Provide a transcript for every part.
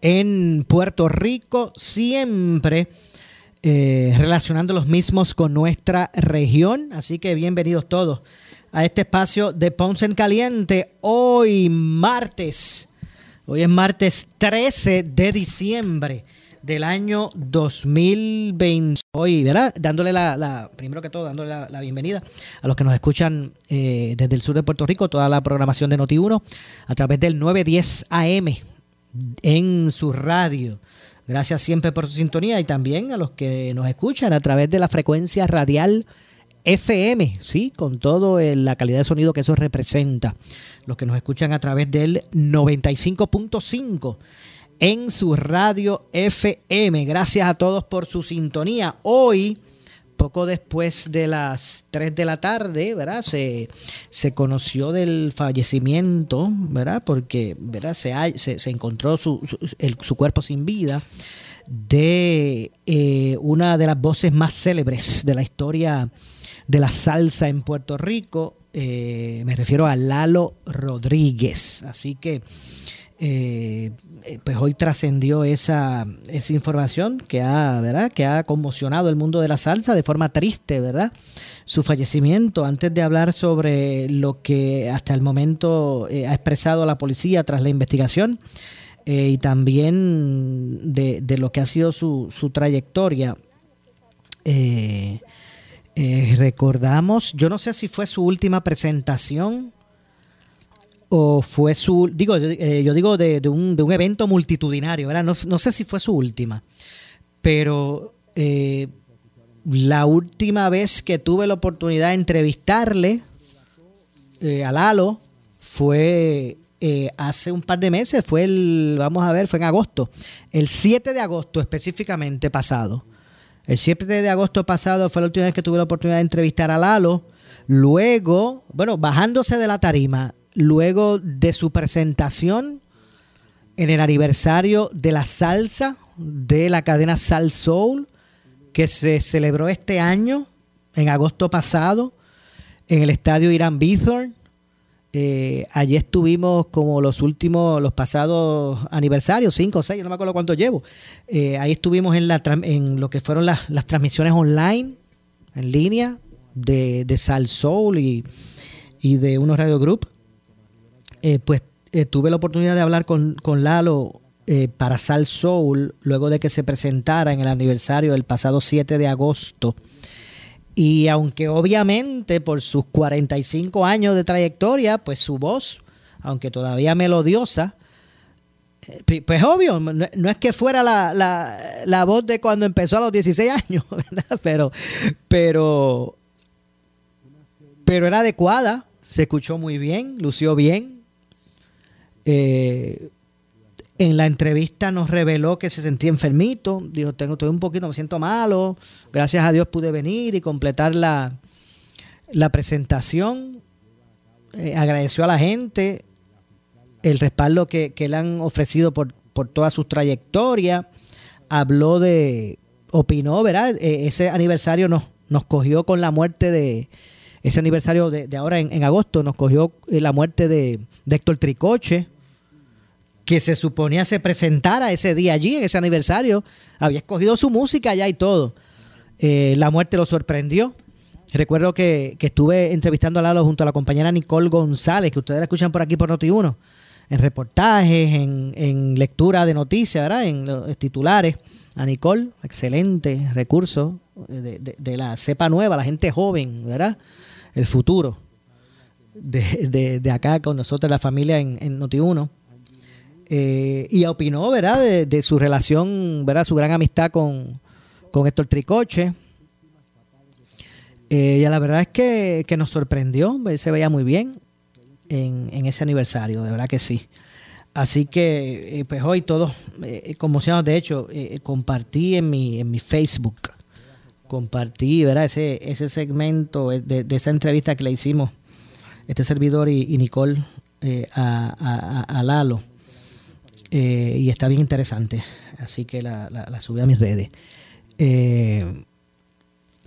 en Puerto Rico, siempre eh, relacionando los mismos con nuestra región. Así que bienvenidos todos a este espacio de Ponce en Caliente. Hoy martes Hoy es martes 13 de diciembre del año 2020. Hoy, ¿verdad? Dándole la, primero que todo, dándole la, bienvenida a los que nos escuchan eh, desde el sur de Puerto Rico, toda la programación de Noti1 a través del 910 AM en su radio. Gracias siempre por su sintonía y también a los que nos escuchan a través de la frecuencia radial FM, ¿sí? Con todo la calidad de sonido que eso representa. Los que nos escuchan a través del 95.5 en su radio FM. Gracias a todos por su sintonía. Hoy, poco después de las 3 de la tarde, ¿verdad? Se, se conoció del fallecimiento, ¿verdad? Porque, ¿verdad? Se, se, encontró su, su, cuerpo sin vida de eh, una de las voces más célebres de la historia de la salsa en Puerto Rico. Eh, me refiero a Lalo Rodríguez. Así que eh, pues hoy trascendió esa, esa información que ha, ¿verdad? que ha conmocionado el mundo de la salsa de forma triste, ¿verdad? Su fallecimiento, antes de hablar sobre lo que hasta el momento eh, ha expresado la policía tras la investigación y también de, lo que ha sido su, su trayectoria. Eh, recordamos, yo no sé si fue su última presentación o fue su, digo, eh, yo digo de, un, de, un, evento multitudinario, ¿verdad? No, sé si fue su última, pero eh, la última vez que tuve la oportunidad de entrevistarle a Lalo fue hace un par de meses, fue el, vamos a ver, fue en agosto, el 7 de agosto específicamente pasado. El 7 de agosto pasado fue la última vez que tuve la oportunidad de entrevistar a Lalo. Luego, bueno, bajándose de la tarima, luego de su presentación en el aniversario de la salsa de la cadena Sal Soul, que se celebró este año, en agosto pasado, en el estadio Irán Bithorn. Eh, allí estuvimos como los últimos, los pasados aniversarios, cinco o seis, no me acuerdo cuánto llevo. Eh, ahí estuvimos en, la, en lo que fueron las, transmisiones online, en línea, de, de Sal Soul y, de unos Radio Group. Eh, pues tuve la oportunidad de hablar con, con Lalo para Sal Soul, luego de que se presentara en el aniversario del pasado 7 de agosto y aunque obviamente por sus 45 años de trayectoria, pues su voz, aunque todavía melodiosa, eh, pues obvio, no es que fuera la, voz de cuando empezó a los 16 años, ¿verdad? Pero, pero, pero era adecuada, se escuchó muy bien, lució bien. Eh, en la entrevista nos reveló que se sentía enfermito. Dijo, tengo, estoy un poquito, me siento malo. Gracias a Dios pude venir y completar la, la presentación. Eh, agradeció a la gente el respaldo que, le han ofrecido por, por toda su trayectoria. Habló de, opinó, ¿verdad? E, ese aniversario nos, nos cogió con la muerte de, ese aniversario de, ahora en, agosto, nos cogió eh, la muerte de, de Héctor Tricoche que se suponía se presentara ese día allí, en ese aniversario. Había escogido su música ya y todo. Eh, la muerte lo sorprendió. Recuerdo que, estuve entrevistando a Lalo junto a la compañera Nicole González, que ustedes la escuchan por aquí por Noti1, en reportajes, en, lectura de noticias, ¿verdad? En los titulares. A Nicole, excelente recurso de, de, la cepa nueva, la gente joven, ¿verdad? el futuro de, de, acá con nosotros, la familia en, en Noti1. Eh, y opinó, ¿verdad?, de, su relación, ¿verdad?, su gran amistad con, con Héctor Tricoche. Eh, y la verdad es que, que, nos sorprendió, se veía muy bien en, en, ese aniversario, de verdad que sí. Así que, eh, pues hoy todos eh, conmocionados, de hecho, compartí en mi, en mi Facebook, compartí, ¿verdad?, ese, ese segmento de, de esa entrevista que le hicimos este servidor y, Nicole a, a, a, Lalo. Y está bien interesante, así que la, la, la subí a mis redes. Eh,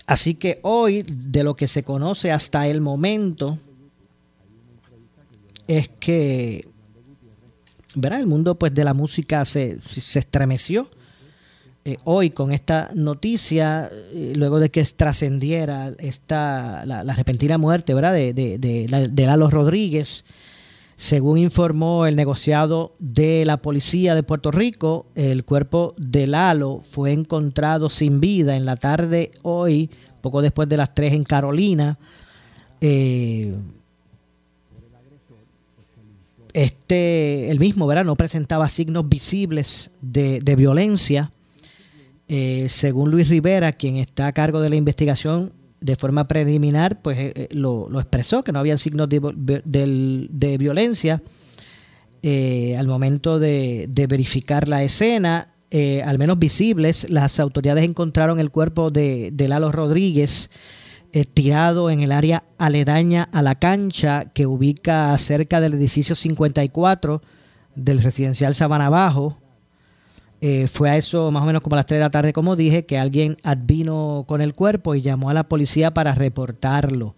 así que hoy, de lo que se conoce hasta el momento, es que ¿verdad? el mundo pues, de la música se, se estremeció. Eh, hoy con esta noticia, eh, luego de que trascendiera esta la, repentina muerte ¿verdad? de, de, de, de Lalo Rodríguez, según informó el negociado de la policía de Puerto Rico, el cuerpo de Lalo fue encontrado sin vida en la tarde hoy, poco después de las 3 en Carolina. Eh, este, el mismo, ¿verdad? No presentaba signos visibles de, violencia. Eh, según Luis Rivera, quien está a cargo de la investigación, de forma preliminar, pues eh, eh, lo, expresó, que no había signos de, violencia eh, al momento de, verificar la escena, al menos visibles. Las autoridades encontraron el cuerpo de, Lalo Rodríguez tirado en el área aledaña a la cancha que ubica cerca del edificio 54 del residencial Sabana Bajo. Eh, fue a eso más o menos como a las 3 de la tarde, como dije, que alguien advino con el cuerpo y llamó a la policía para reportarlo.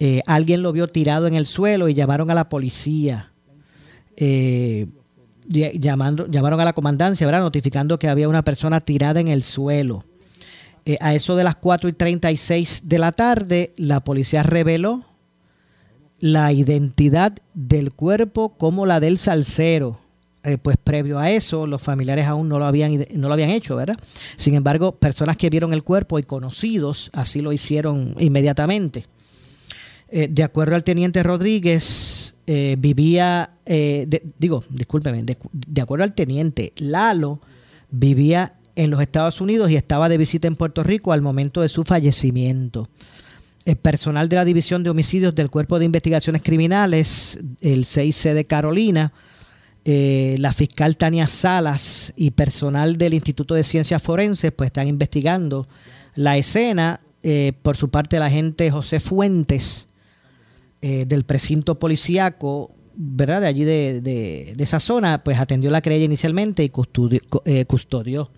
Eh, alguien lo vio tirado en el suelo y llamaron a la policía. Eh, llamando, llamaron a la comandancia, ¿verdad? notificando que había una persona tirada en el suelo. a eso de las 4 y 36 de la tarde, la policía reveló la identidad del cuerpo como la del salsero eh, pues previo a eso los familiares aún no lo habían no lo habían hecho, ¿verdad? Sin embargo, personas que vieron el cuerpo y conocidos así lo hicieron inmediatamente. Eh, de acuerdo al teniente Rodríguez, eh, vivía, digo, discúlpeme, de, acuerdo al teniente, Lalo vivía en los Estados Unidos y estaba de visita en Puerto Rico al momento de su fallecimiento. El personal de la División de Homicidios del Cuerpo de Investigaciones Criminales, el 6C de Carolina, eh, la fiscal Tania Salas y personal del Instituto de Ciencias Forenses pues están investigando la escena. Eh, por su parte, el agente José Fuentes eh, del precinto policíaco, ¿verdad? De allí de, esa zona, pues atendió la querella inicialmente y custodió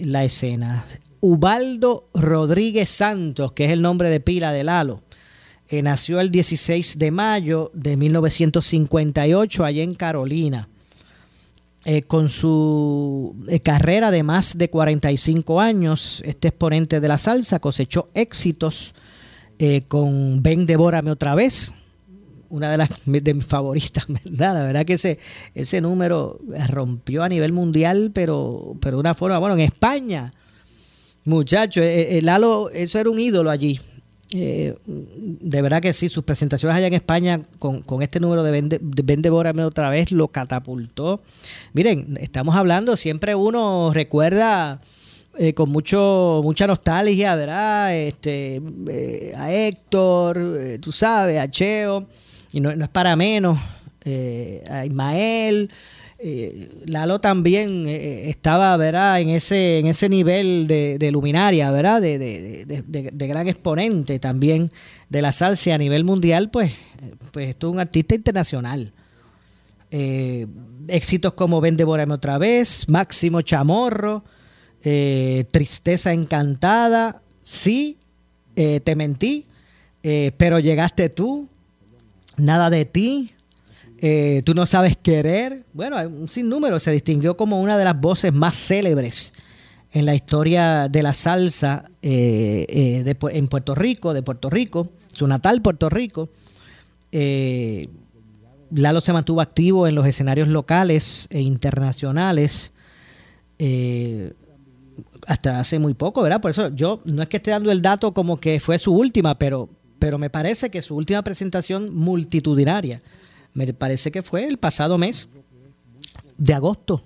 la escena. Ubaldo Rodríguez Santos, que es el nombre de pila de Lalo, eh, nació el 16 de mayo de 1958 allá en Carolina. Eh, con su eh, carrera de más de 45 años, este exponente de la salsa cosechó éxitos con Ven, devórame otra vez, una de las de mis favoritas. La verdad que ese, ese número rompió a nivel mundial, pero, pero de una forma, bueno, en España, muchachos, Lalo, eso era un ídolo allí. Eh, de verdad que sí, sus presentaciones allá en España con, este número de de otra vez lo catapultó. Miren, estamos hablando, siempre uno recuerda eh, con mucho mucha nostalgia, ¿verdad? Este, eh, a Héctor, tú sabes, a Cheo, y no, no es para menos, a Ismael. Eh, Lalo también eh, eh, estaba, ¿verdad? En ese, en ese nivel de, luminaria, ¿verdad? De, gran exponente también de la salsa a nivel mundial, pues, pues es un artista internacional. éxitos como Ven, devórame otra vez, Máximo Chamorro, Tristeza Encantada, Sí, te mentí, pero llegaste tú, Nada de ti, eh, tú no sabes querer. Bueno, un sinnúmero. Se distinguió como una de las voces más célebres en la historia de la salsa eh, eh, en Puerto Rico, de Puerto Rico, su natal Puerto Rico. Lalo se mantuvo activo en los escenarios locales e internacionales hasta hace muy poco, ¿verdad? Por eso yo no es que esté dando el dato como que fue su última, pero pero me parece que su última presentación multitudinaria, me parece que fue el pasado mes de agosto,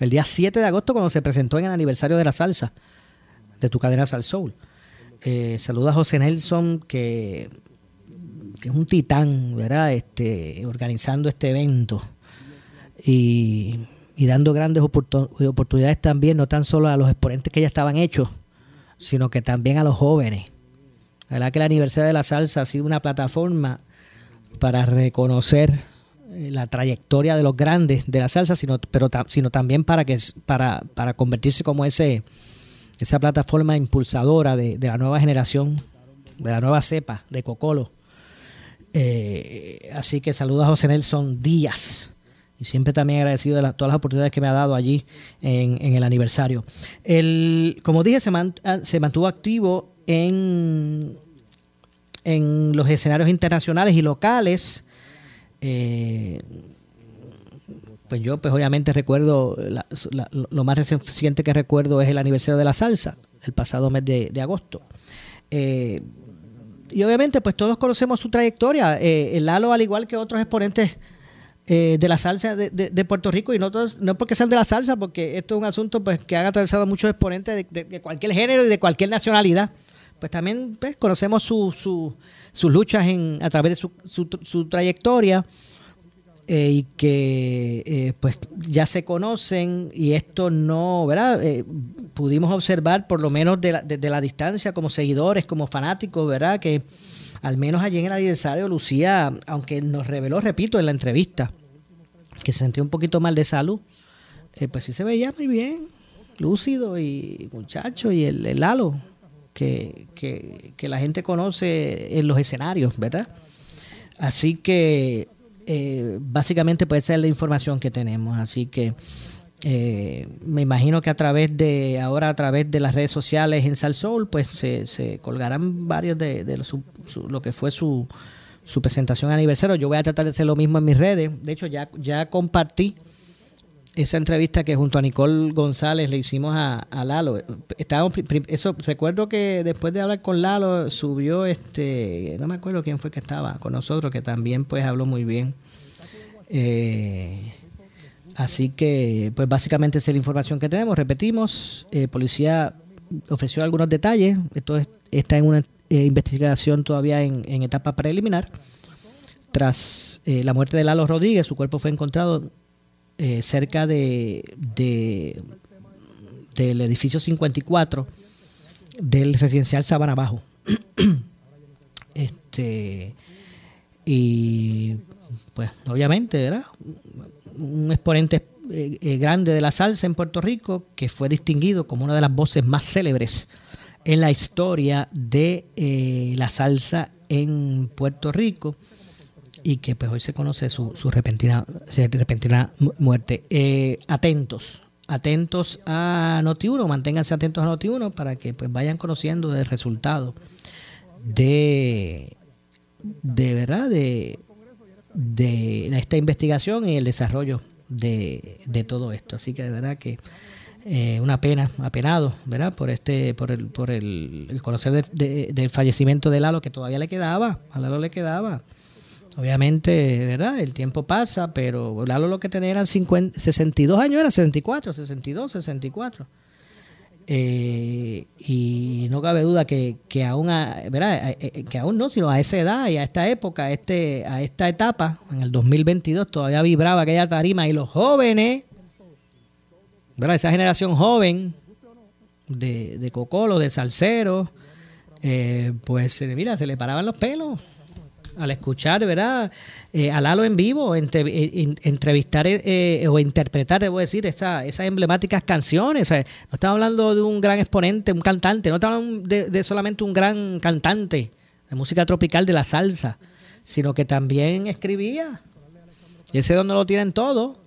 el día 7 de agosto cuando se presentó en el aniversario de la salsa, de tu cadena Sal Soul. Eh, saluda a José Nelson, que, es un titán, ¿verdad? Este, organizando este evento y, dando grandes oportunidades también, no tan solo a los exponentes que ya estaban hechos, sino que también a los jóvenes. La verdad que la Universidad de la Salsa ha sido una plataforma para reconocer eh, la trayectoria de los grandes de la salsa, sino, pero sino también para que para, para convertirse como ese esa plataforma impulsadora de, la nueva generación, de la nueva cepa de Cocolo. Eh, así que saludos a José Nelson Díaz. Y siempre también agradecido de todas las oportunidades que me ha dado allí en, el aniversario. El, como dije, se, ah, se mantuvo activo en, en los escenarios internacionales y locales. Eh, pues yo pues obviamente recuerdo, lo más reciente que recuerdo es el aniversario de la salsa, el pasado mes de, agosto. Eh, y obviamente pues todos conocemos su trayectoria. Eh, Lalo, al igual que otros exponentes eh, de la salsa de, Puerto Rico, y no, todos, no porque sean de la salsa, porque esto es un asunto pues que han atravesado muchos exponentes de, cualquier género y de cualquier nacionalidad, pues también pues, conocemos su, su, sus luchas en, a través de su, su, su trayectoria. Eh, y que eh, pues ya se conocen y esto no, ¿verdad? Eh, pudimos observar por lo menos de la, desde la distancia como seguidores, como fanáticos, ¿verdad? Que al menos allí en el aniversario Lucía, aunque nos reveló, repito, en la entrevista, que se sentía un poquito mal de salud, pues sí se veía muy bien, lúcido y muchacho y el, el halo que, que, la gente conoce en los escenarios, ¿verdad? Así que eh, básicamente puede ser la información que tenemos. Así que eh, me imagino que a través de, ahora a través de las redes sociales en Salsoul, pues se, se colgarán varios de, lo, que fue su, su presentación aniversario. Yo voy a tratar de hacer lo mismo en mis redes. De hecho, ya, ya compartí esa entrevista que junto a Nicole González le hicimos a, Lalo. Estábamos, eso, recuerdo que después de hablar con Lalo subió este, no me acuerdo quién fue que estaba con nosotros, que también pues habló muy bien. Eh, así que pues básicamente esa es la información que tenemos. Repetimos, eh, policía ofreció algunos detalles. Esto está en una eh, investigación todavía en, en etapa preliminar. Tras la muerte de Lalo Rodríguez, su cuerpo fue encontrado eh, cerca de, del edificio 54 del residencial Sabana Bajo. este y pues obviamente era un exponente eh, eh, grande de la salsa en Puerto Rico que fue distinguido como una de las voces más célebres en la historia de la salsa en Puerto Rico y que pues hoy se conoce su, su repentina, repentina muerte. Eh, atentos, atentos a Noti1, manténganse atentos a Noti1 para que pues vayan conociendo el resultado de, de verdad, de, de esta investigación y el desarrollo de, de todo esto. Así que de verdad que eh, una pena, apenado, ¿verdad? Por este, por el, por el, conocer del fallecimiento de Lalo que todavía le quedaba, a Lalo le quedaba Obviamente, ¿verdad? El tiempo pasa, pero lo que tenía eran 50, 62 años, era 64, 62, 64. y no cabe duda que, que aún, ¿verdad? Eh, eh, que aún no, sino a esa edad y a esta época, a, este, a esta etapa, en el 2022, todavía vibraba aquella tarima y los jóvenes, ¿verdad? Esa generación joven de, de Cocolo, de Salcero, eh, pues mira, se le paraban los pelos al escuchar, ¿verdad? Eh, a en vivo, eh, entrevistar eh, o interpretar, debo decir, esa, esas emblemáticas canciones. no estamos hablando de un gran exponente, un cantante, no estamos hablando de, solamente un gran cantante de música tropical de la salsa, sino que también escribía. Y ese don no lo tienen todos.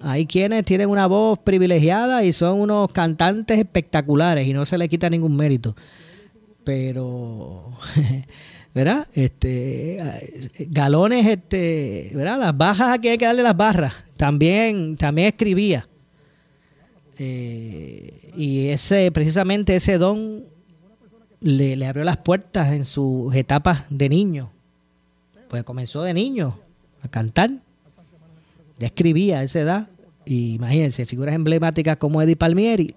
Hay quienes tienen una voz privilegiada y son unos cantantes espectaculares y no se le quita ningún mérito. Pero ¿verdad? Este, galones, este, ¿verdad? Las bajas aquí hay que darle las barras. También, también escribía. Eh, y ese, precisamente ese don le, le abrió las puertas en sus etapas de niño. Pues comenzó de niño a cantar. Ya escribía a esa edad. Y imagínense, figuras emblemáticas como Eddie Palmieri.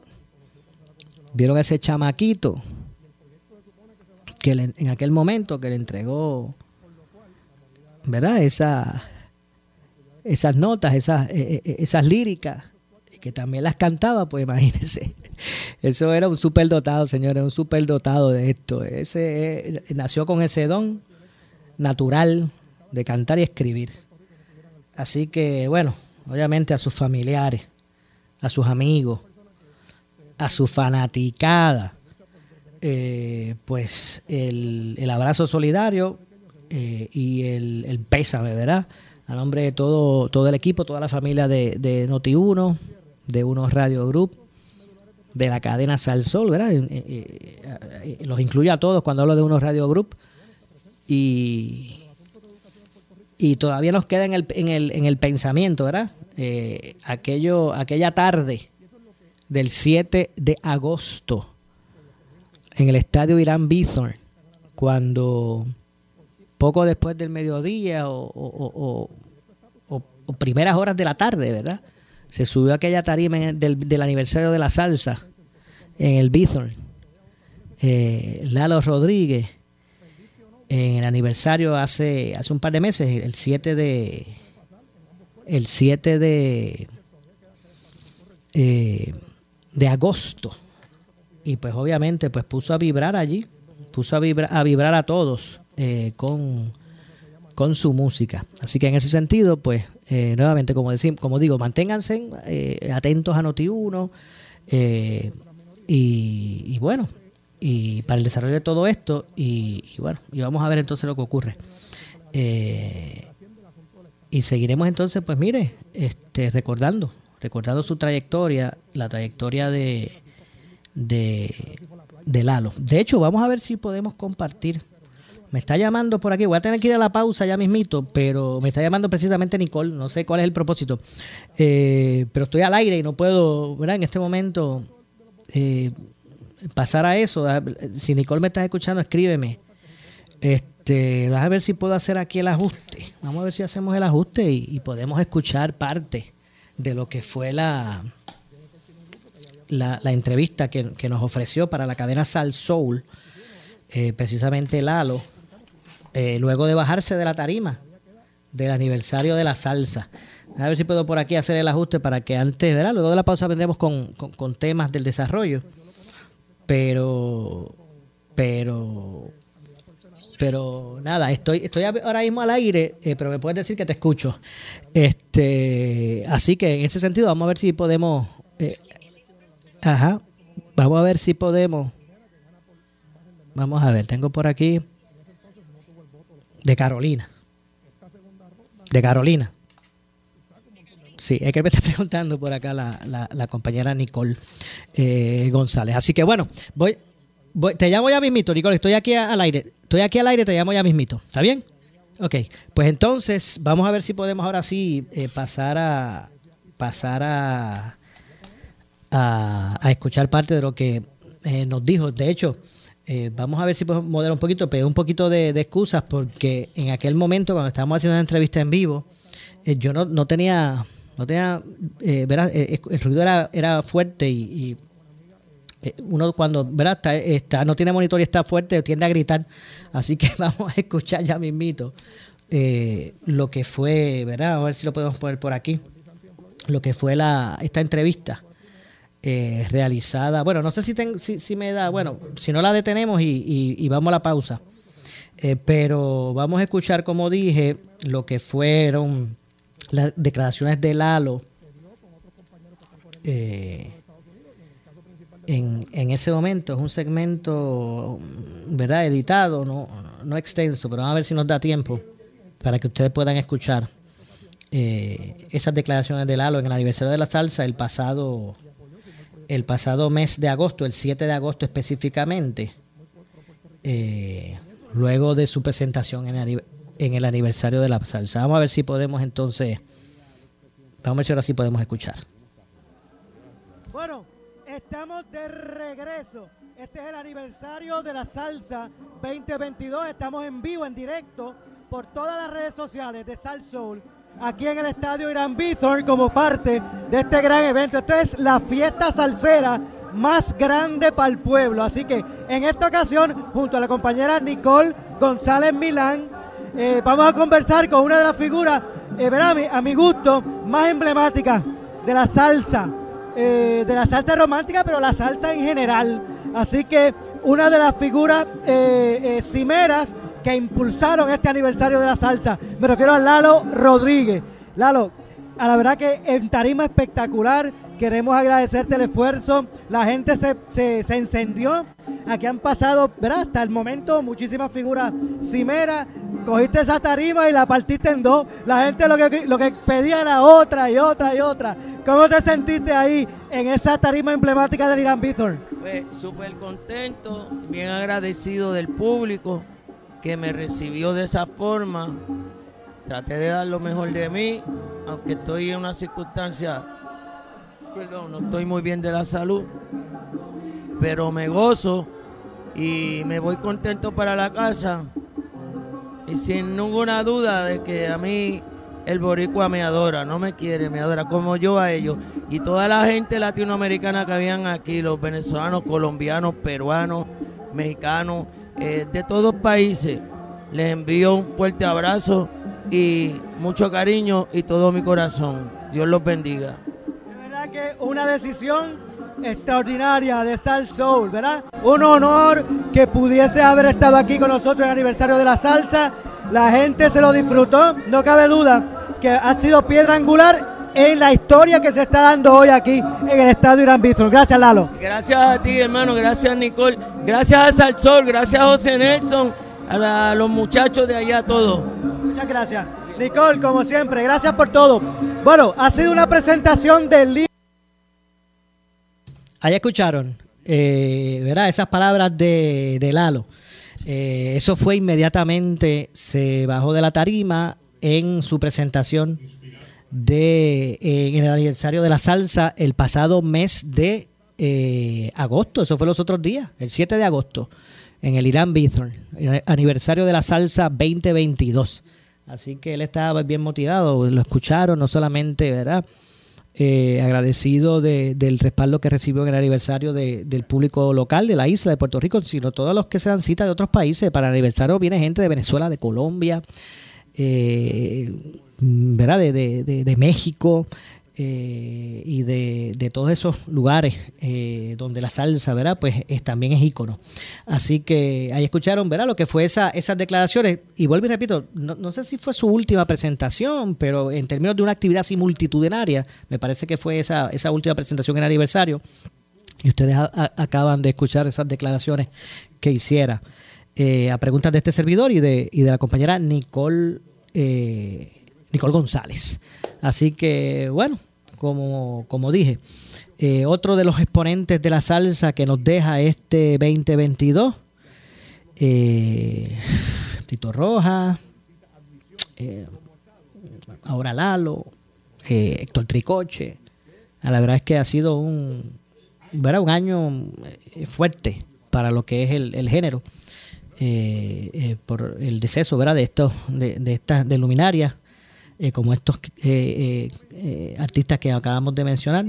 Vieron a ese chamaquito que en aquel momento que le entregó, ¿verdad? Esa, esas notas, esas, eh, eh, esas líricas, que también las cantaba, pues imagínense. Eso era un superdotado, señores, un superdotado de esto. Ese eh, nació con ese don natural de cantar y escribir. Así que, bueno, obviamente a sus familiares, a sus amigos, a su fanaticada, eh, pues el, abrazo solidario eh, y el, el, pésame, ¿verdad? A nombre de todo, todo el equipo, toda la familia de, de Noti1, de Unos Radio Group, de la cadena Salsol, ¿verdad? Eh, los incluye a todos cuando hablo de Unos Radio Group. Y, y todavía nos queda en el, en el, en el pensamiento, ¿verdad? aquello, aquella tarde del 7 de agosto en el estadio Irán Bithorn, cuando poco después del mediodía o, primeras horas de la tarde, ¿verdad? Se subió aquella tarima del, aniversario de la salsa en el Bithorn. Eh, Lalo Rodríguez, en el aniversario hace, hace un par de meses, el 7 de. El 7 de. Eh, de agosto y pues obviamente pues puso a vibrar allí, puso a vibrar a, vibrar a todos eh, con, con su música. Así que en ese sentido, pues eh, nuevamente, como, decimos, como digo, manténganse eh, atentos a Noti1 y, bueno, y para el desarrollo de todo esto y, bueno, y vamos a ver entonces lo que ocurre. y seguiremos entonces, pues mire, este, recordando, recordando su trayectoria, la trayectoria de, de, de Lalo. De hecho, vamos a ver si podemos compartir. Me está llamando por aquí, voy a tener que ir a la pausa ya mismito, pero me está llamando precisamente Nicole, no sé cuál es el propósito, eh, pero estoy al aire y no puedo, ¿verdad? En este momento eh, pasar a eso. Ah, si Nicole me está escuchando, escríbeme. Este, vas a ver si puedo hacer aquí el ajuste. Vamos a ver si hacemos el ajuste y podemos escuchar parte de lo que fue la, la, entrevista que, nos ofreció para la cadena Sal Soul, eh, precisamente Lalo, eh, luego de bajarse de la tarima del aniversario de la salsa. A ver si puedo por aquí hacer el ajuste para que antes, ¿verdad? Luego de la pausa vendremos con, temas del desarrollo. Pero, pero, pero nada, estoy, estoy ahora mismo al aire, eh, pero me puedes decir que te escucho. Este, así que en ese sentido vamos a ver si podemos Ajá. Vamos a ver si podemos. Vamos a ver, tengo por aquí de Carolina. De Carolina. Sí, es que me está preguntando por acá la, la, compañera Nicole eh, González. Así que bueno, voy, voy, te llamo ya mismito, Nicole. Estoy aquí al aire. Estoy aquí al aire, te llamo ya mismito. ¿Está bien? Ok, pues entonces vamos a ver si podemos ahora sí eh, pasar a pasar a a, escuchar parte de lo que eh, nos dijo. De hecho, eh, vamos a ver si podemos moderar un poquito, pero un poquito de, excusas, porque en aquel momento, cuando estábamos haciendo una entrevista en vivo, eh, yo no, no tenía, no tenía, verás, el ruido era, era fuerte y, uno cuando ¿verdad? Está, está, no tiene monitor y está fuerte, tiende a gritar. Así que vamos a escuchar ya mismito lo que fue, ¿verdad? A ver si lo podemos poner por aquí. Lo que fue la, esta entrevista eh, realizada. Bueno, no sé si, si, me da, bueno, si no la detenemos y, vamos a la pausa. Eh, pero vamos a escuchar, como dije, lo que fueron las declaraciones de Lalo eh, en, en, ese momento. Es un segmento, ¿verdad? Editado, no, no extenso, pero vamos a ver si nos da tiempo para que ustedes puedan escuchar esas declaraciones de Lalo en el aniversario de la salsa el pasado el pasado mes de agosto, el 7 de agosto específicamente, eh, luego de su presentación en el, aniversario de la salsa. Vamos a ver si podemos entonces, vamos a ver si ahora sí podemos escuchar. Bueno, estamos de regreso Este es el aniversario de la salsa 2022. Estamos en vivo, en directo, por todas las redes sociales de Sal Soul, aquí en el estadio Irán Bithorn, como parte de este gran evento. Esto es la fiesta salsera más grande para el pueblo. Así que en esta ocasión, junto a la compañera Nicole González Milán, eh, vamos a conversar con una de las figuras, eh, a, mi, gusto, más emblemáticas de la salsa, eh, de la salsa romántica, pero la salsa en general. Así que una de las figuras eh, cimeras que impulsaron este aniversario de la salsa, me refiero a Lalo Rodríguez. Lalo, a la verdad que en tarima espectacular, queremos agradecerte el esfuerzo, la gente se, se, se encendió, aquí han pasado, ¿verdad? Hasta el momento muchísimas figuras cimeras, cogiste esa tarima y la partiste en dos, la gente lo que, lo que pedía era otra y otra y otra. ¿Cómo te sentiste ahí en esa tarima emblemática del Irán Bithorn? Pues súper contento, bien agradecido del público que me recibió de esa forma. Traté de dar lo mejor de mí, aunque estoy en una circunstancia, perdón, no estoy muy bien de la salud, pero me gozo y me voy contento para la casa y sin ninguna duda de que a mí el boricua me adora, no me quiere, me adora como yo a ellos. Y toda la gente latinoamericana que habían aquí, los venezolanos, colombianos, peruanos, mexicanos, eh, de todos países, les envío un fuerte abrazo y mucho cariño y todo mi corazón. Dios los bendiga. De verdad que una decisión extraordinaria de Sal Soul, ¿verdad? Un honor que pudiese haber estado aquí con nosotros en el aniversario de la salsa. La gente se lo disfrutó, no cabe duda que ha sido piedra angular en la historia que se está dando hoy aquí en el estadio Irán Bistro. Gracias, Lalo. Gracias a ti, hermano, gracias Nicole, gracias a Salsol, gracias a José Nelson, a, la- a los muchachos de allá todos. Muchas gracias. Nicole, como siempre, gracias por todo. Bueno, ha sido una presentación del libro. Ahí escucharon, eh, ¿verdad? Esas palabras de, de Lalo. Eh, eso fue inmediatamente, se bajó de la tarima en su presentación de, eh, en el aniversario de la salsa el pasado mes de eh, agosto, eso fue los otros días, el 7 de agosto, en el Irán Bithorn, aniversario de la salsa 2022. Así que él estaba bien motivado, lo escucharon, no solamente, ¿verdad? eh, agradecido de- del respaldo que recibió en el aniversario de- del público local de la isla de Puerto Rico, sino todos los que se dan cita de otros países. Para el aniversario viene gente de Venezuela, de Colombia, eh, ¿verdad? De, de- de- México eh, y de, de todos esos lugares eh, donde la salsa, ¿verdad? Pues es, también es ícono. Así que ahí escucharon, ¿verdad? Lo que fue esa, esas declaraciones. Y vuelvo y repito, no, no sé si fue su última presentación, pero en términos de una actividad así multitudinaria, me parece que fue esa, esa última presentación en aniversario. Y ustedes acaban de escuchar esas declaraciones que hiciera eh, a preguntas de este servidor y de, y de la compañera Nicole, eh, Nicole González. Así que, bueno, como, como dije, eh, otro de los exponentes de la salsa que nos deja este 2022, eh, Tito Roja, ahora Lalo, Héctor Tricoche. La verdad es que ha sido un, un año fuerte para lo que es el, el género. Eh, eh, por el deceso ¿verdad? de estos de, estas de luminarias eh, como estos artistas que acabamos de mencionar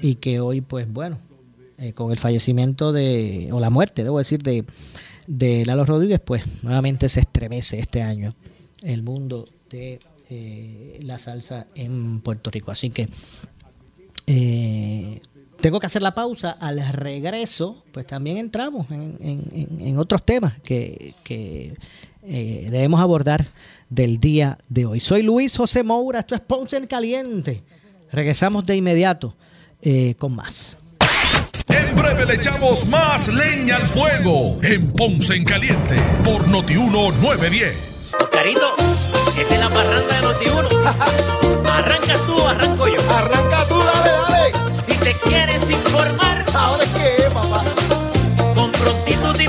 y que hoy pues bueno con el fallecimiento de o la muerte debo decir de de Lalo Rodríguez pues nuevamente se estremece este año el mundo de la salsa en Puerto Rico así que tengo que hacer la pausa. Al regreso, pues también entramos en, en- en- otros temas que, que, eh, debemos abordar del día de hoy. Soy Luis José Moura, esto es Ponce en Caliente. Regresamos de inmediato eh, con más. En breve le echamos más leña al fuego en Ponce en Caliente por Notiuno 910. Oscarito, esta es la parranda de Noti1. Arrancas tú, arranco yo. Arranca tú, dale, dale. Si te quieres informar, ¿Ahora qué, papá? con prontitud y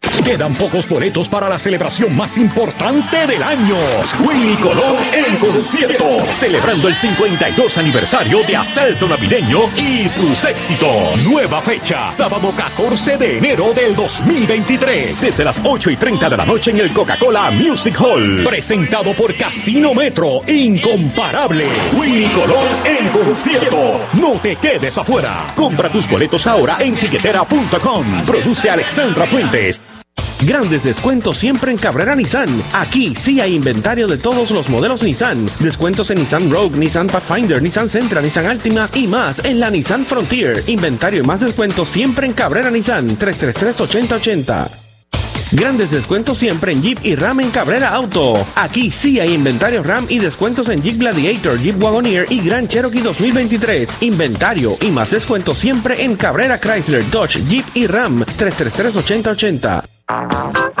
Quedan pocos boletos para la celebración más importante del año. Willy Colón en concierto, celebrando el 52 aniversario de Asalto Navideño y sus éxitos. Nueva fecha, sábado 14 de enero del 2023, desde las 8 y 30 de la noche en el Coca-Cola Music Hall. Presentado por Casino Metro, incomparable. Willy Colón en concierto. No te quedes afuera. Compra tus boletos ahora en tiquetera.com. Produce Alexandra Fuentes. Grandes descuentos siempre en Cabrera Nissan. Aquí sí hay inventario de todos los modelos Nissan. Descuentos en Nissan Rogue, Nissan Pathfinder, Nissan Sentra, Nissan Altima y más en la Nissan Frontier. Inventario y más descuentos siempre en Cabrera Nissan. 333-8080. Grandes descuentos siempre en Jeep y Ram en Cabrera Auto. Aquí sí hay inventario Ram y descuentos en Jeep Gladiator, Jeep Wagoneer y Grand Cherokee 2023. Inventario y más descuentos siempre en Cabrera Chrysler, Dodge, Jeep y Ram. 333-8080. Thank you.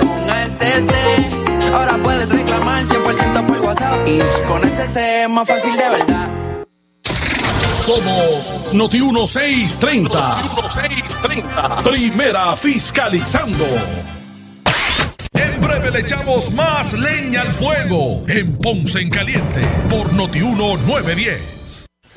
Con SC. Ahora puedes reclamar 100% por WhatsApp. Y con SC es más fácil de verdad. Somos Noti 1630. Noti 1630. Primera fiscalizando. En breve le echamos más leña al fuego en Ponce en Caliente por Noti 1910.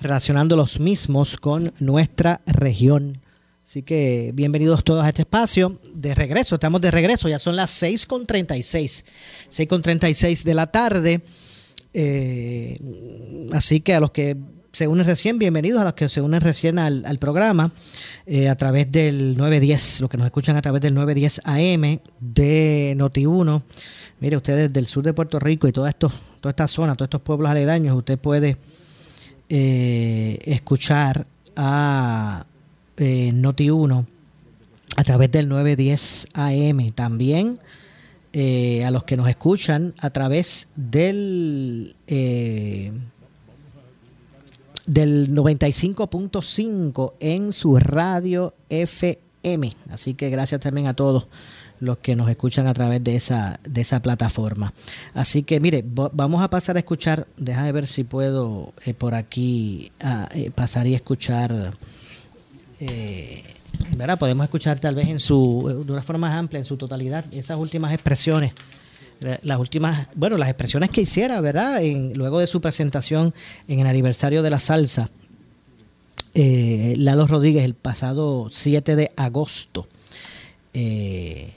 relacionando los mismos con nuestra región. Así que bienvenidos todos a este espacio. De regreso, estamos de regreso, ya son las 6.36, 6.36 de la tarde. Eh, así que a los que se unen recién, bienvenidos a los que se unen recién al, al programa eh, a través del 910, los que nos escuchan a través del 910 AM de Noti1. Mire, ustedes del sur de Puerto Rico y toda, esto, toda esta zona, todos estos pueblos aledaños, usted puede eh, escuchar a eh, Noti1 a través del 910 AM. También eh, a los que nos escuchan a través del, eh, del 95.5 en su radio FM. Así que gracias también a todos los que nos escuchan a través de esa, de esa plataforma. Así que mire, vamos a pasar a escuchar, déjame ver si puedo eh, por aquí ah, eh, pasar y escuchar, eh, ¿verdad? Podemos escuchar tal vez en su, de una forma más amplia, en su totalidad, esas últimas expresiones. Las últimas, bueno, las expresiones que hiciera, ¿verdad? En, luego de su presentación en el aniversario de la salsa, Lalo Rodríguez, el pasado 7 de agosto. Eh,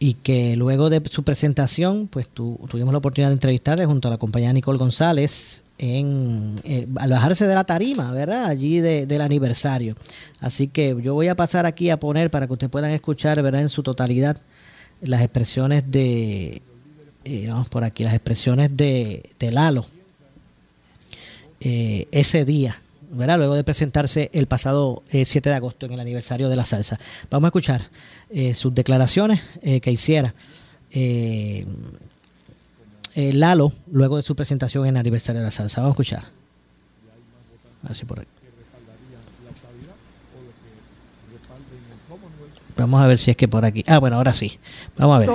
y que luego de su presentación, pues tuvimos la oportunidad de entrevistarle junto a la compañera Nicole González en, eh, al bajarse de la tarima, ¿verdad? Allí del aniversario. Así que yo voy a pasar aquí a poner para que ustedes puedan escuchar, ¿verdad? En su totalidad las expresiones de, eh, vamos por aquí, las expresiones de, de Lalo eh, ese día, ¿verdad? Luego de presentarse el pasado 7 de agosto en el aniversario de la salsa. Vamos a escuchar eh, sus declaraciones eh, que hiciera eh, Lalo luego de su presentación en el aniversario de la salsa. Vamos a escuchar. A ver si por ahí. Vamos a ver si es que por aquí. Ah, bueno, ahora sí. Vamos a ver.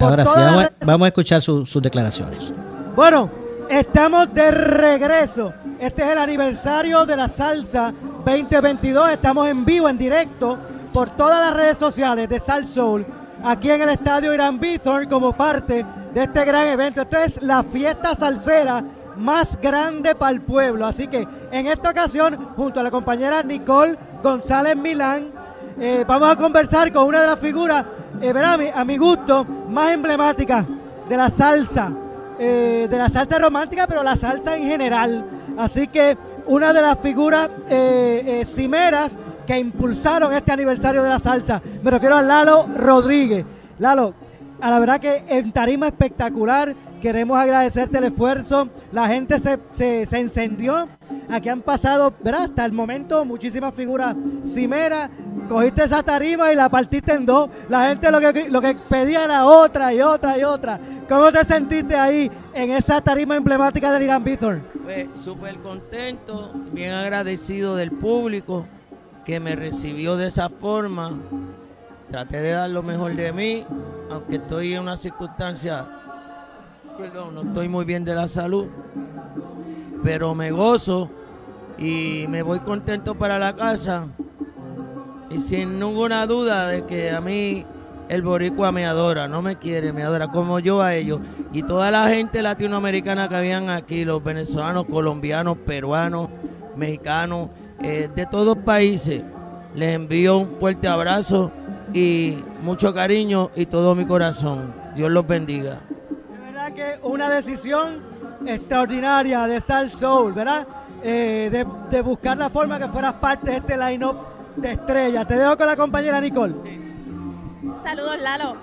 Ahora sí, vamos a, escuchar sus declaraciones. Bueno, estamos de regreso. Este es el aniversario de la salsa 2022. Estamos en vivo, en directo por todas las redes sociales de Sal Soul aquí en el estadio Irán Bithorn como parte de este gran evento. Esto es la fiesta salsera más grande para el pueblo. Así que en esta ocasión, junto a la compañera Nicole González Milán, eh, vamos a conversar con una de las figuras, eh, a, mi, gusto, más emblemáticas de la salsa, eh, de la salsa romántica, pero la salsa en general. Así que una de las figuras cimeras que impulsaron este aniversario de la salsa. Me refiero a Lalo Rodríguez. Lalo, a la verdad que en tarima espectacular, queremos agradecerte el esfuerzo. La gente se, se, encendió. Aquí han pasado, ¿verdad? Hasta el momento, muchísimas figuras cimeras. Cogiste esa tarima y la partiste en dos. La gente lo que, lo que pedía era otra y otra y otra. ¿Cómo te sentiste ahí en esa tarima emblemática del Irán Bithorn? Súper contento, bien agradecido del público que me recibió de esa forma. Traté de dar lo mejor de mí, aunque estoy en una circunstancia, perdón, no estoy muy bien de la salud, pero me gozo y me voy contento para la casa y sin ninguna duda de que a mí el boricua me adora, no me quiere, me adora como yo a ellos. Y toda la gente latinoamericana que habían aquí, los venezolanos, colombianos, peruanos, mexicanos, eh, de todos países. Les envío un fuerte abrazo y mucho cariño y todo mi corazón. Dios los bendiga. De verdad que una decisión extraordinaria de Sal Soul, ¿verdad? Eh, de, buscar la forma que fueras parte de este line-up de estrella. Te dejo con la compañera Nicole. Saludos, Lalo.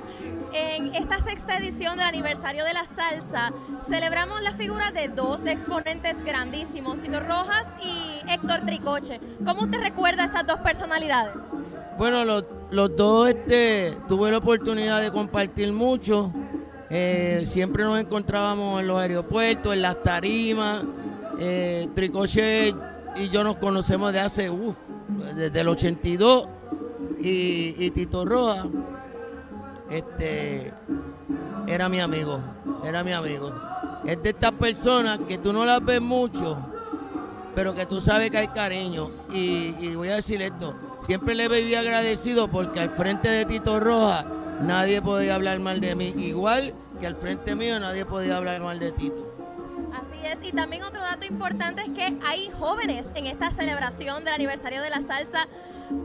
En esta sexta edición del aniversario de la salsa, celebramos la figura de dos exponentes grandísimos, Tito Rojas y Héctor Tricoche. ¿Cómo usted recuerda estas dos personalidades? Bueno, los, dos este, tuve la oportunidad de compartir mucho. Eh, siempre nos encontrábamos en los aeropuertos, en las tarimas. Eh, Tricoche y yo nos conocemos de hace, uff, desde el 82. Y, Tito Rojas este, era mi amigo, era mi amigo. Es de estas personas que tú no las ves mucho, pero que tú sabes que hay cariño. Y, voy a decir esto, siempre le viví agradecido porque al frente de Tito Roja nadie podía hablar mal de mí, igual que al frente mío nadie podía hablar mal de Tito. Así es, y también otro dato importante es que hay jóvenes en esta celebración del aniversario de la salsa.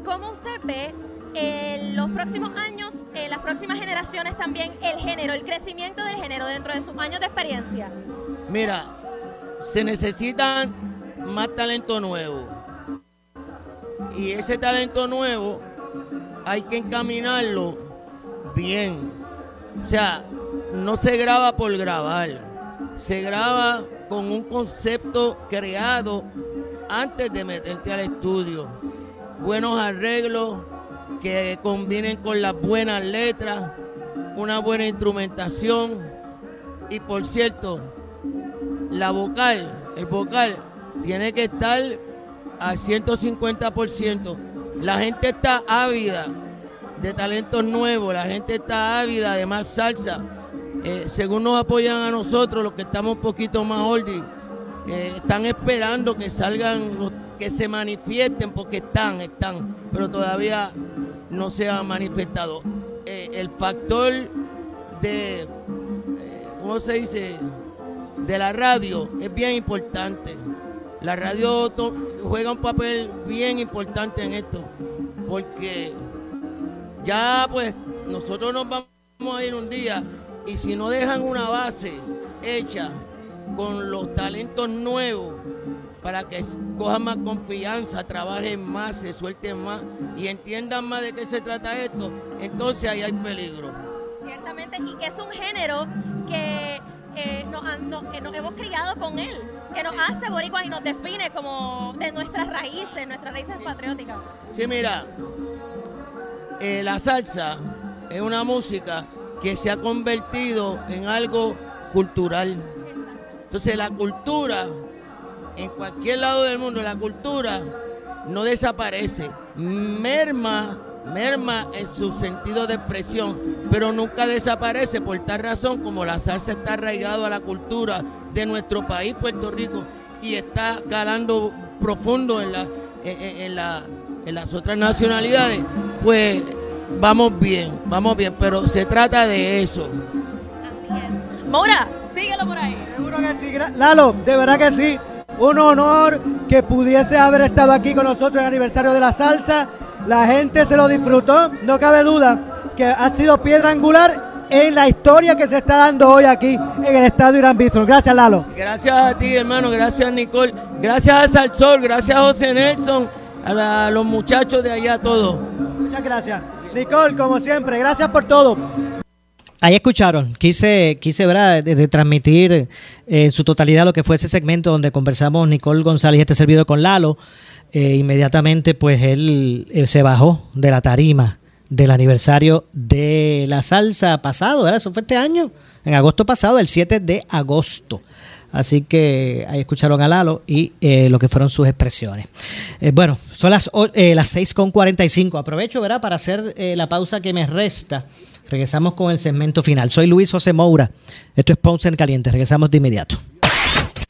¿Cómo usted ve en los próximos años, en las próximas generaciones también el género, el crecimiento del género dentro de sus años de experiencia? Mira, se necesitan más talento nuevo. Y ese talento nuevo hay que encaminarlo bien. O sea, no se graba por grabar. Se graba con un concepto creado antes de meterte al estudio. Buenos arreglos, que combinen con las buenas letras, una buena instrumentación y por cierto, la vocal, el vocal tiene que estar al 150%. La gente está ávida de talentos nuevos, la gente está ávida de más salsa. Eh, según nos apoyan a nosotros, los que estamos un poquito más oldie, eh, están esperando que salgan, los, que se manifiesten, porque están, están, pero todavía no se han manifestado. Eh, el factor de, ¿cómo se dice? De la radio es bien importante. La radio juega un papel bien importante en esto, porque ya pues nosotros nos vamos a ir un día y si no dejan una base hecha con los talentos nuevos para que cojan más confianza, trabajen más, se suelten más y entiendan más de qué se trata esto, entonces ahí hay peligro. Ciertamente, y que es un género que eh, nos, eh, nos, hemos criado con él, que nos hace boricuas y nos define como de nuestras raíces, nuestras raíces patrióticas. Sí, mira, eh, la salsa es una música que se ha convertido en algo cultural. Entonces la cultura, en cualquier lado del mundo, la cultura no desaparece, merma, merma en su sentido de expresión, pero nunca desaparece por tal razón como la salsa está arraigado a la cultura de nuestro país, Puerto Rico, y está calando profundo en, la, en, la, en las otras nacionalidades, pues vamos bien, vamos bien, pero se trata de eso. Así es. Maura, síguelo por ahí. Seguro que sí. Lalo, de verdad que sí. Un honor que pudiese haber estado aquí con nosotros en el aniversario de la salsa. La gente se lo disfrutó, no cabe duda que ha sido piedra angular en la historia que se está dando hoy aquí en el estadio Irán Bistro. Gracias, Lalo. Gracias a ti, hermano. Gracias, Nicole. Gracias a Salsol. Gracias a José Nelson. A, a los muchachos de allá, todos. Muchas gracias. Nicole, como siempre, gracias por todo. Ahí escucharon, quise, quise ¿verdad? De, transmitir eh, en su totalidad lo que fue ese segmento donde conversamos Nicole González y este servidor con Lalo. Eh, inmediatamente, pues él eh, se bajó de la tarima del aniversario de la salsa pasado, ¿verdad? Eso fue este año, en agosto pasado, el 7 de agosto. Así que ahí escucharon a Lalo y eh, lo que fueron sus expresiones. Bueno, son las, eh, las 6.45. Aprovecho, ¿verdad?, para hacer la pausa que me resta. Regresamos con el segmento final. Soy Luis José Moura. Esto es Ponce en Caliente. Regresamos de inmediato.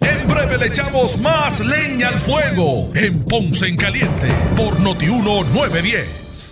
En breve le echamos más leña al fuego en Ponce en Caliente por Notiuno 910.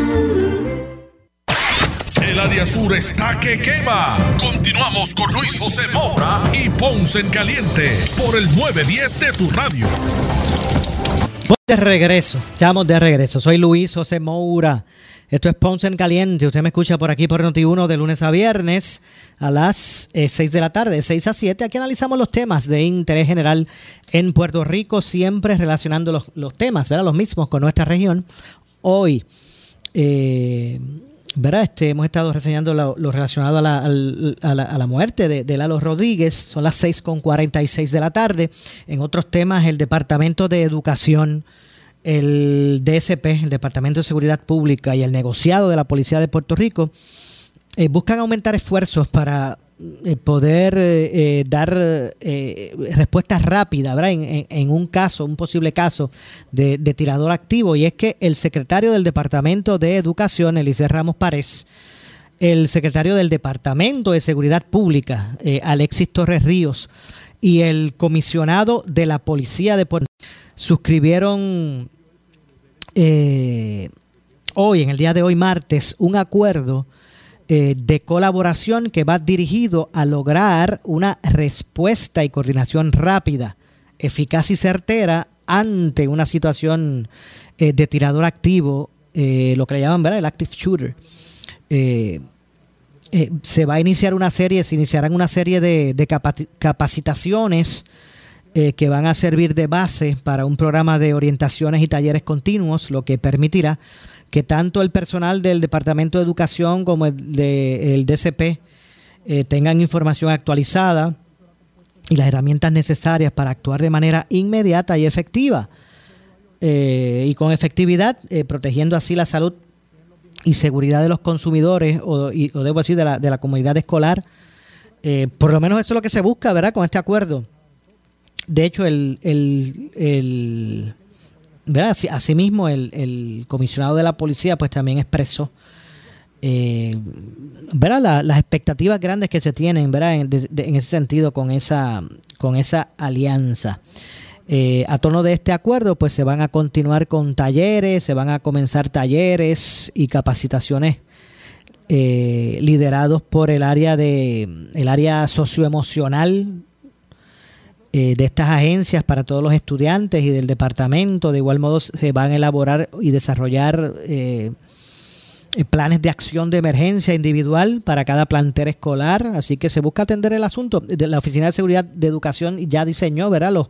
El área sur está que quema. Continuamos con Luis José Moura y Ponce en Caliente por el 910 de tu radio. De regreso, estamos de regreso. Soy Luis José Moura. Esto es Ponce en Caliente. Usted me escucha por aquí por Noti1 de lunes a viernes a las 6 eh, de la tarde, 6 a 7. Aquí analizamos los temas de interés general en Puerto Rico, siempre relacionando los, los temas, ¿verdad? Los mismos con nuestra región. Hoy, eh, ¿verdad? Este, hemos estado reseñando lo, relacionado a la, a, la, muerte de, de, Lalo Rodríguez. Son las 6.46 de la tarde. En otros temas, el Departamento de Educación, el DSP, el Departamento de Seguridad Pública y el negociado de la Policía de Puerto Rico eh, buscan aumentar esfuerzos para poder eh, dar eh, respuestas rápidas en, un caso, un posible caso de, tirador activo, y es que el secretario del Departamento de Educación, Eliseo Ramos Párez, el secretario del Departamento de Seguridad Pública, eh, Alexis Torres Ríos, y el comisionado de la Policía de Puerto suscribieron hoy, en el día de hoy, martes, un acuerdo eh, de colaboración que va dirigido a lograr una respuesta y coordinación rápida, eficaz y certera ante una situación eh, de tirador activo, eh, lo que le llaman ¿verdad? el active shooter. se va a iniciar una serie, se iniciarán una serie de, de capaci- capacitaciones que van a servir de base para un programa de orientaciones y talleres continuos, lo que permitirá que tanto el personal del Departamento de Educación como el, de, el DCP eh, tengan información actualizada y las herramientas necesarias para actuar de manera inmediata y efectiva eh, y con efectividad, eh, protegiendo así la salud y seguridad de los consumidores o, debo decir de la, comunidad escolar. Por lo menos eso es lo que se busca, ¿verdad? Con este acuerdo. De hecho, el, el- ¿verdad? Asimismo, el, el comisionado de la policía pues también expresó eh, las expectativas grandes que se tienen ¿verdad? En ese sentido con esa, con esa alianza. Eh, a tono de este acuerdo, pues se van a continuar con talleres, se van a comenzar talleres y capacitaciones eh, liderados por el área de el área socioemocional eh, de estas agencias para todos los estudiantes y del departamento. De igual modo se van a elaborar y desarrollar eh, eh, planes de acción de emergencia individual para cada plantel escolar, así que se busca atender el asunto. La Oficina de Seguridad de Educación ya diseñó, ¿verdad? Los,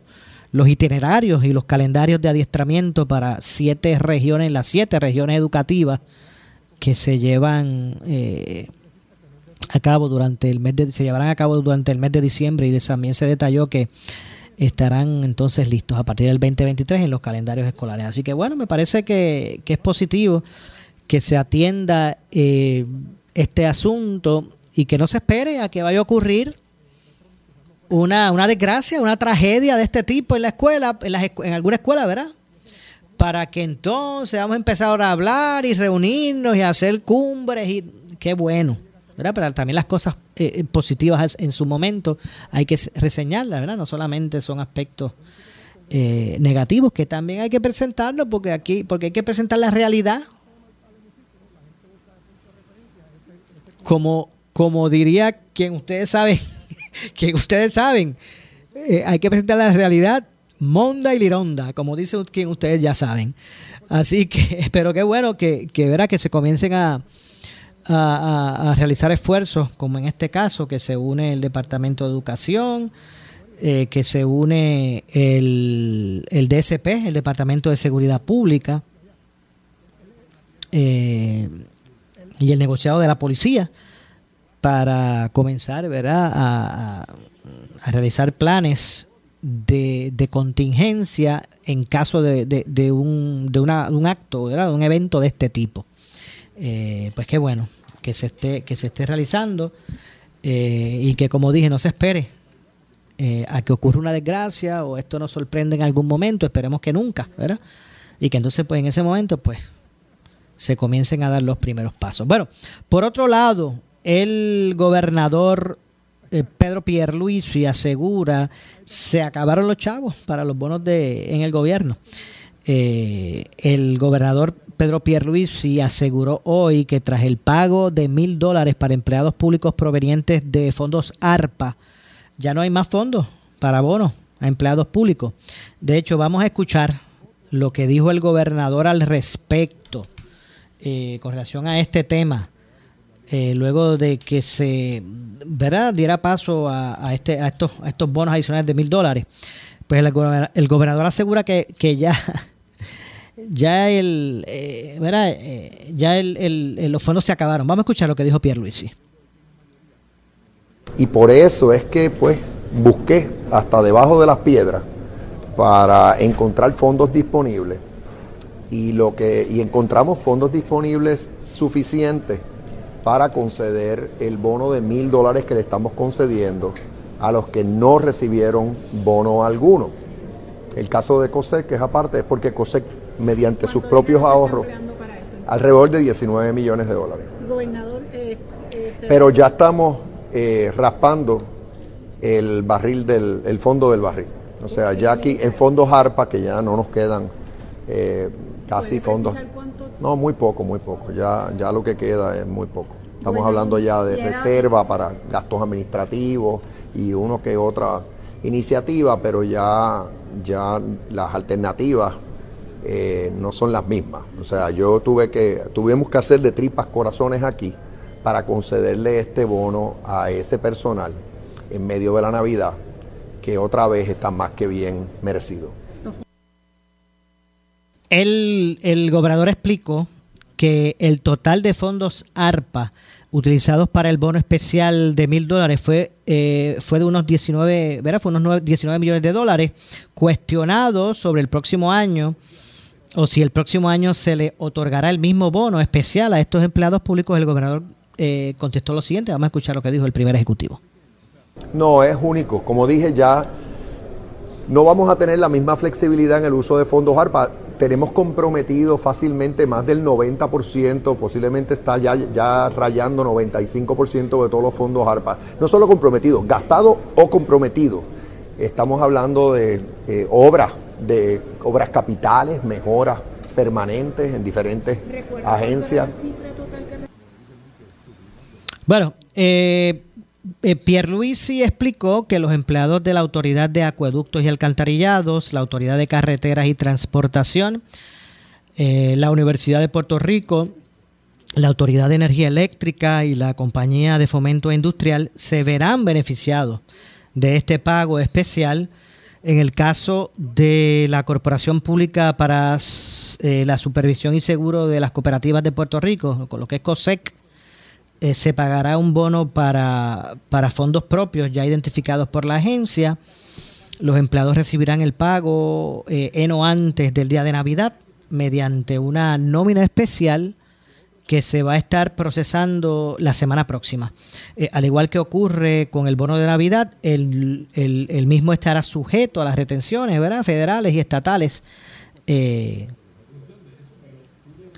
los itinerarios y los calendarios de adiestramiento para siete regiones, las siete regiones educativas que se llevan eh, a cabo durante el mes de, se llevarán a cabo durante el mes de diciembre y también se detalló que estarán entonces listos a partir del 2023 en los calendarios escolares. Así que bueno, me parece que, que es positivo que se atienda eh, este asunto y que no se espere a que vaya a ocurrir una, una desgracia, una tragedia de este tipo en la escuela, en, las en alguna escuela, ¿verdad? Para que entonces vamos a empezar ahora a hablar y reunirnos y hacer cumbres y qué bueno, ¿verdad? Pero también las cosas eh, eh, positivas en su momento hay que reseñarlas, ¿verdad? No solamente son aspectos eh, negativos que también hay que presentarlos porque aquí porque hay que presentar la realidad como como diría quien ustedes saben quien ustedes saben eh, hay que presentar la realidad monda y lironda como dice quien ustedes ya saben así que pero qué bueno que que verá que se comiencen a a, realizar esfuerzos, como en este caso, que se une el Departamento de Educación, eh, que se une el, el DSP, el Departamento de Seguridad Pública, eh, y el negociado de la policía, para comenzar ¿verdad? A, realizar planes de, de contingencia en caso de, de- de un acto, ¿verdad? de un evento de este tipo. Eh, pues qué bueno que se esté, que se esté realizando eh, y que como dije no se espere eh, a que ocurra una desgracia o esto nos sorprenda en algún momento, esperemos que nunca, ¿verdad? Y que entonces pues en ese momento pues se comiencen a dar los primeros pasos. Bueno, por otro lado, el gobernador Pedro Pierluisi asegura se acabaron los chavos para los bonos de en el gobierno. El gobernador Pedro Pierluisi aseguró hoy que tras el pago de mil dólares para empleados públicos provenientes de fondos ARPA, ya no hay más fondos para bonos a empleados públicos. De hecho, vamos a escuchar lo que dijo el gobernador al respecto eh, con relación a este tema. eh, luego de que se ¿verdad? diera paso a, este, a, estos, a estos bonos adicionales de mil dólares. Pues el, el gobernador asegura que, que ya, ya, el, eh. Eh, ya el, el- los fondos se acabaron. Vamos a escuchar lo que dijo Pierre Luisi. Y por eso es que pues busqué hasta debajo de las piedras para encontrar fondos disponibles y lo que y encontramos fondos disponibles suficientes para conceder el bono de mil dólares que le estamos concediendo a los que no recibieron bono alguno. El caso de COSEC, que es aparte, es porque COSEC, mediante sus propios ahorros, alrededor de 19 millones de dólares. Gobernador, eh, eh, Pero ya estamos eh, raspando el barril del el fondo del barril. O sea, ya aquí en fondos ARPA, que ya no nos quedan casi fondos. No, muy poco, muy poco. Ya, ya lo que queda es muy poco. Estamos Bueno, hablando ya de reserva para gastos administrativos y uno que otra iniciativa, pero ya, ya las alternativas eh, no son las mismas. O sea, yo tuve que, tuvimos que hacer de tripas corazones aquí para concederle este bono a ese personal en medio de la Navidad, que otra vez está más que bien merecido. El, gobernador explicó que el total de fondos ARPA utilizados para el bono especial de mil dólares fue, eh, fue de unos 19, ¿verdad? Fue unos 9 19 millones de dólares, cuestionado sobre el próximo año o si el próximo año se le otorgará el mismo bono especial a estos empleados públicos, el gobernador eh, contestó lo siguiente, vamos a escuchar lo que dijo el primer ejecutivo. No, es único. Como dije ya, no vamos a tener la misma flexibilidad en el uso de fondos ARPA. Tenemos comprometido fácilmente más del 90%, posiblemente está ya, ya rayando 95% de todos los fondos ARPA. No solo comprometido, gastado o comprometido. Estamos hablando de eh, obras, de obras capitales, mejoras permanentes en diferentes agencias. Bueno, eh, eh, Pierluisi explicó que los empleados de la Autoridad de Acueductos y Alcantarillados, la Autoridad de Carreteras y Transportación, eh, la Universidad de Puerto Rico, la Autoridad de Energía Eléctrica y la Compañía de Fomento Industrial se verán beneficiados de este pago especial en el caso de la Corporación Pública para eh, la Supervisión y Seguro de las Cooperativas de Puerto Rico, con lo que es COSEC, eh, se pagará un bono para, para fondos propios ya identificados por la agencia. Los empleados recibirán el pago eh, en o antes del día de Navidad mediante una nómina especial que se va a estar procesando la semana próxima. Eh, al igual que ocurre con el bono de Navidad, el, el, mismo estará sujeto a las retenciones ¿verdad? federales y estatales eh,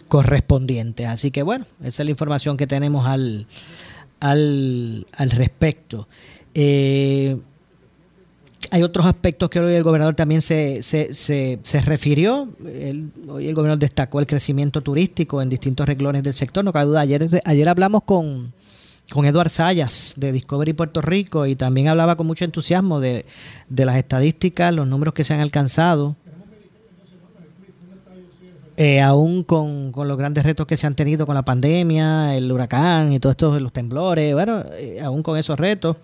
correspondientes. Así que bueno, esa es la información que tenemos al, al, al respecto. Eh, hay otros aspectos que hoy el gobernador también se, se, se, refirió. hoy el gobernador destacó el crecimiento turístico en distintos reglones del sector. No cabe duda, ayer, ayer hablamos con, con Eduard Sayas de Discovery Puerto Rico y también hablaba con mucho entusiasmo de, las estadísticas, los números que se han alcanzado. Eh, aún con, los grandes retos que se han tenido con la pandemia, el huracán y todos estos, los temblores, bueno, eh, aún con esos retos,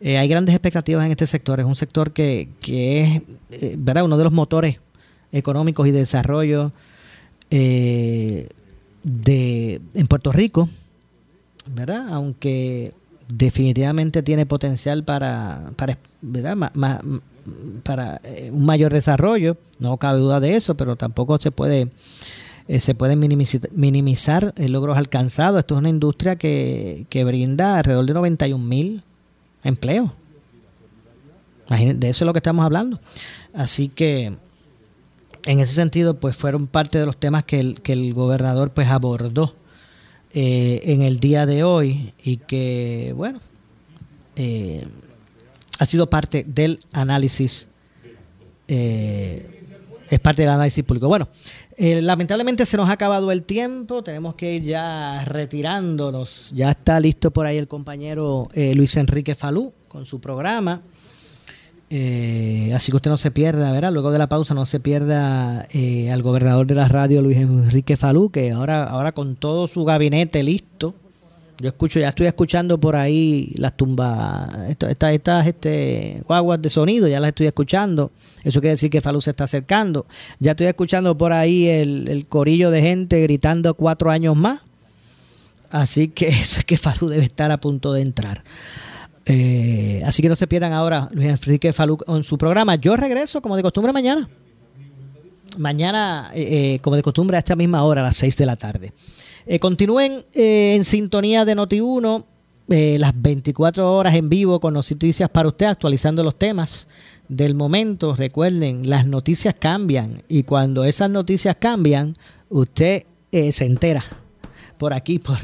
eh, hay grandes expectativas en este sector. Es un sector que, es eh, ¿verdad? uno de los motores económicos y de desarrollo eh, de, en Puerto Rico, ¿verdad? aunque definitivamente tiene potencial para, para, para un mayor desarrollo, no cabe duda de eso, pero tampoco se puede se pueden minimizar, minimizar logros alcanzados. Esto es una industria que, que brinda alrededor de 91 mil empleo. De eso es lo que estamos hablando. Así que en ese sentido, pues fueron parte de los temas que el, que el gobernador pues abordó eh, en el día de hoy y que, bueno, eh, ha sido parte del análisis, eh, es parte del análisis público. Bueno, lamentablemente se nos ha acabado el tiempo, tenemos que ir ya retirándonos. Ya está listo por ahí el compañero Luis Enrique Falú con su programa. Eh, así que usted no se pierda, ¿verdad? Luego de la pausa no se pierda eh, al gobernador de la radio, Luis Enrique Falú, que ahora, ahora con todo su gabinete listo, yo escucho, ya estoy escuchando por ahí las tumbas, estas, estas este, guaguas de sonido, ya las estoy escuchando. Eso quiere decir que Falú se está acercando. Ya estoy escuchando por ahí el, corillo de gente gritando cuatro años más. Así que eso es que Falú debe estar a punto de entrar. Eh, así que no se pierdan ahora Luis Enrique Falú en su programa. Yo regreso como de costumbre mañana. Mañana, eh, eh, como de costumbre, a esta misma hora, a las 6 de la tarde. Continúen en sintonía de Noti1 las 24 horas en vivo con noticias para usted, actualizando los temas del momento. Recuerden, las noticias cambian y cuando esas noticias cambian, usted se entera por aquí, por,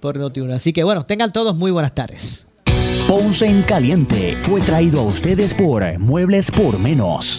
por Noti1. Así que bueno, tengan todos muy buenas tardes. Ponce en Caliente fue traído a ustedes por Muebles por Menos.